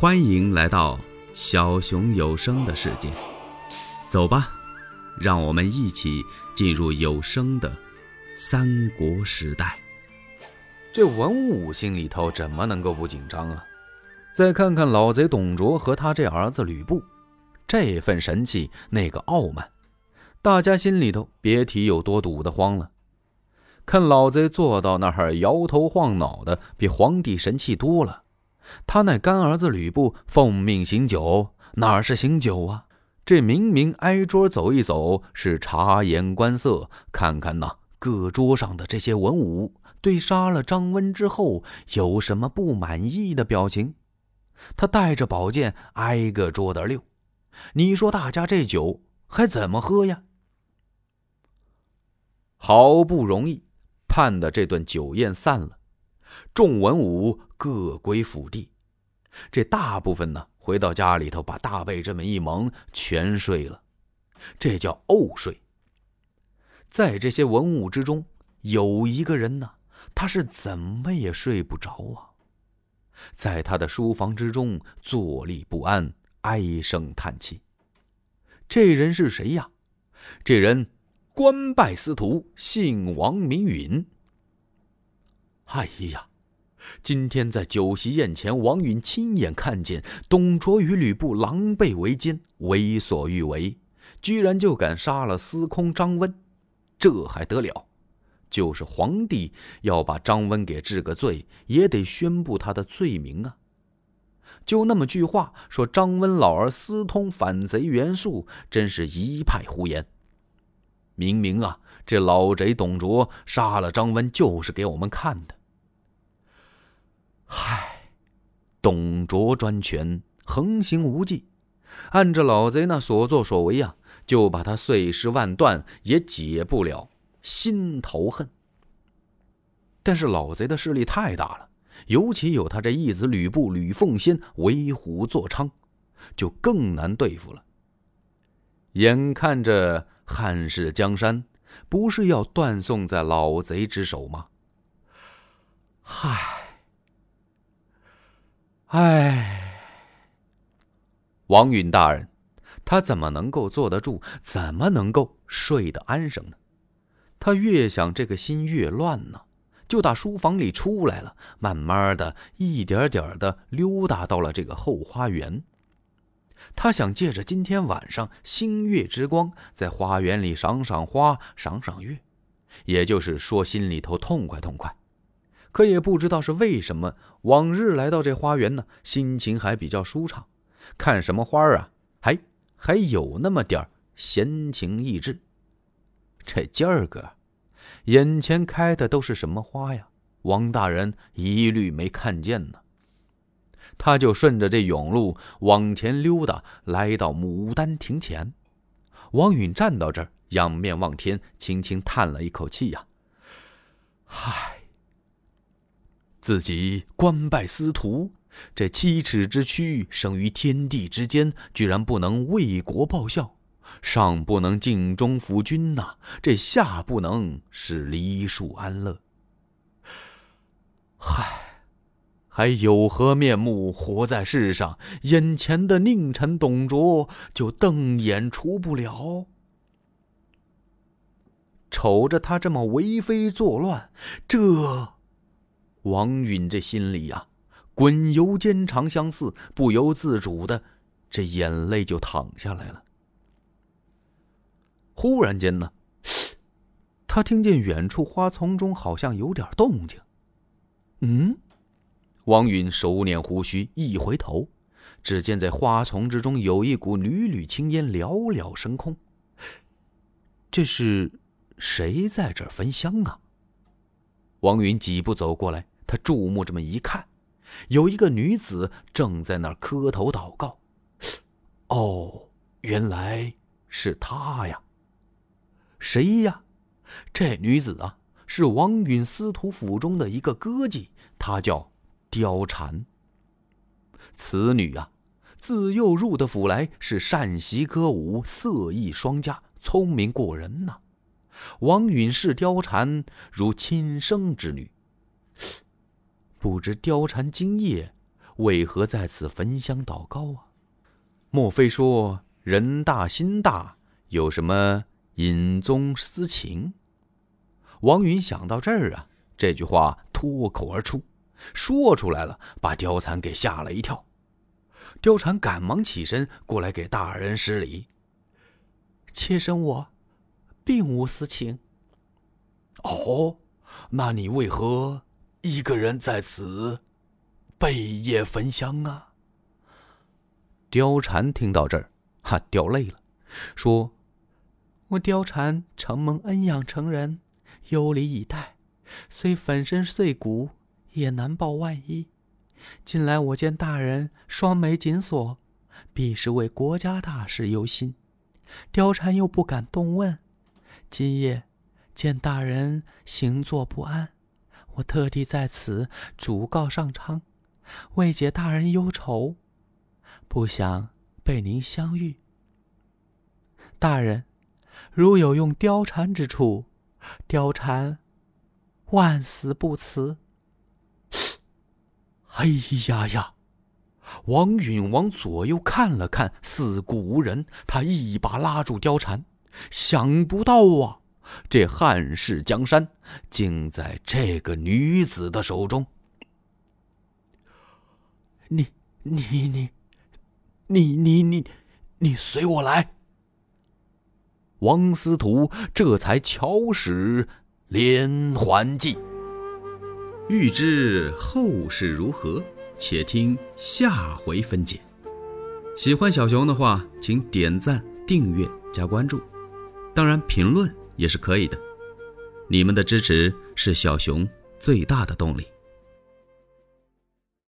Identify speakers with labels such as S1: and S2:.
S1: 欢迎来到小熊有声的世界，走吧，让我们一起进入有声的三国时代。
S2: 这文武心里头怎么能够不紧张啊？再看看老贼董卓和他这儿子吕布，这份神气，那个傲慢，大家心里头别提有多堵得慌了。看老贼坐到那儿摇头晃脑的，比皇帝神气多了。他那干儿子吕布奉命行酒，哪是行酒啊？这明明挨桌走一走，是察言观色，看看那各桌上的这些文武，对杀了张温之后有什么不满意的表情。他带着宝剑挨个桌的溜，你说大家这酒还怎么喝呀？好不容易盼的这顿酒宴散了，众文武。各归府地，这大部分呢回到家里头，把大被这么一蒙，全睡了。这叫怄睡。在这些文武之中，有一个人呢，他是怎么也睡不着啊，在他的书房之中坐立不安，唉声叹气。这人是谁呀？这人官拜司徒，姓王，名允。哎呀！今天在酒席宴前，王允亲眼看见董卓与吕布狼狈为奸，为所欲为，居然就敢杀了司空张温，这还得了？就是皇帝要把张温给治个罪，也得宣布他的罪名啊！就那么句话，说张温老儿私通反贼袁术，真是一派胡言。明明啊，这老贼董卓杀了张温，就是给我们看的。嗨，董卓专权，横行无忌，按着老贼那所作所为呀，就把他碎尸万段，也解不了心头恨。但是老贼的势力太大了，尤其有他这义子吕布、吕奉先为虎作伥，就更难对付了。眼看着汉室江山，不是要断送在老贼之手吗？嗨。唉，王允大人，他怎么能够坐得住？怎么能够睡得安生呢？他越想，这个心越乱呢。就打书房里出来了，慢慢的一点点的溜达到了这个后花园。他想借着今天晚上星月之光，在花园里赏赏花，赏赏月，也就是说，心里头痛快痛快。可也不知道是为什么，往日来到这花园呢，心情还比较舒畅，看什么花啊，还还有那么点闲情逸致。这今儿个，眼前开的都是什么花呀？王大人一律没看见呢。他就顺着这甬路往前溜达，来到牡丹亭前。王允站到这儿，仰面望天，轻轻叹了一口气呀：“唉。”自己官拜司徒，这七尺之躯生于天地之间，居然不能为国报效，上不能尽忠辅君呐，这下不能使黎庶安乐。嗨，还有何面目活在世上？眼前的佞臣董卓就瞪眼除不了。瞅着他这么为非作乱，这……王允这心里呀，滚油煎肠相似，不由自主的，这眼泪就淌下来了。忽然间呢，他听见远处花丛中好像有点动静。嗯，王允手捻胡须，一回头，只见在花丛之中有一股缕缕青烟袅袅升空。这是谁在这儿焚香啊？王允几步走过来。他注目这么一看，有一个女子正在那儿磕头祷告。哦，原来是她呀！谁呀？这女子啊，是王允司徒府中的一个歌妓，她叫貂蝉。此女啊，自幼入的府来，是善习歌舞，色艺双佳，聪明过人呐。王允视貂蝉如亲生之女。不知貂蝉今夜为何在此焚香祷告啊？莫非说人大心大，有什么隐宗私情？王允想到这儿啊，这句话脱口而出，说出来了，把貂蝉给吓了一跳。貂蝉赶忙起身过来给大人施礼：“妾身我，并无私情。”哦，那你为何一个人在此背夜焚香啊？貂蝉听到这儿，哈掉泪了，说：“我貂蝉承蒙恩养成人，有礼以待，虽粉身碎骨，也难报万一。近来我见大人双眉紧锁，必是为国家大事忧心。貂蝉又不敢动问，今夜。”见大人行坐不安，我特地在此主告上苍，为解大人忧愁，不想被您相遇。大人，如有用貂蝉之处，貂蝉万死不辞。哎呀呀！王允往左右看了看，四顾无人，他一把拉住貂蝉，想不到啊！这汉室江山，竟在这个女子的手中。你、你、你、你、你、你、你随我来。王司徒这才巧使连环计。
S1: 欲知后事如何，且听下回分解。喜欢小熊的话，请点赞、订阅、加关注，当然评论。也是可以的，你们的支持是小熊最大的动力。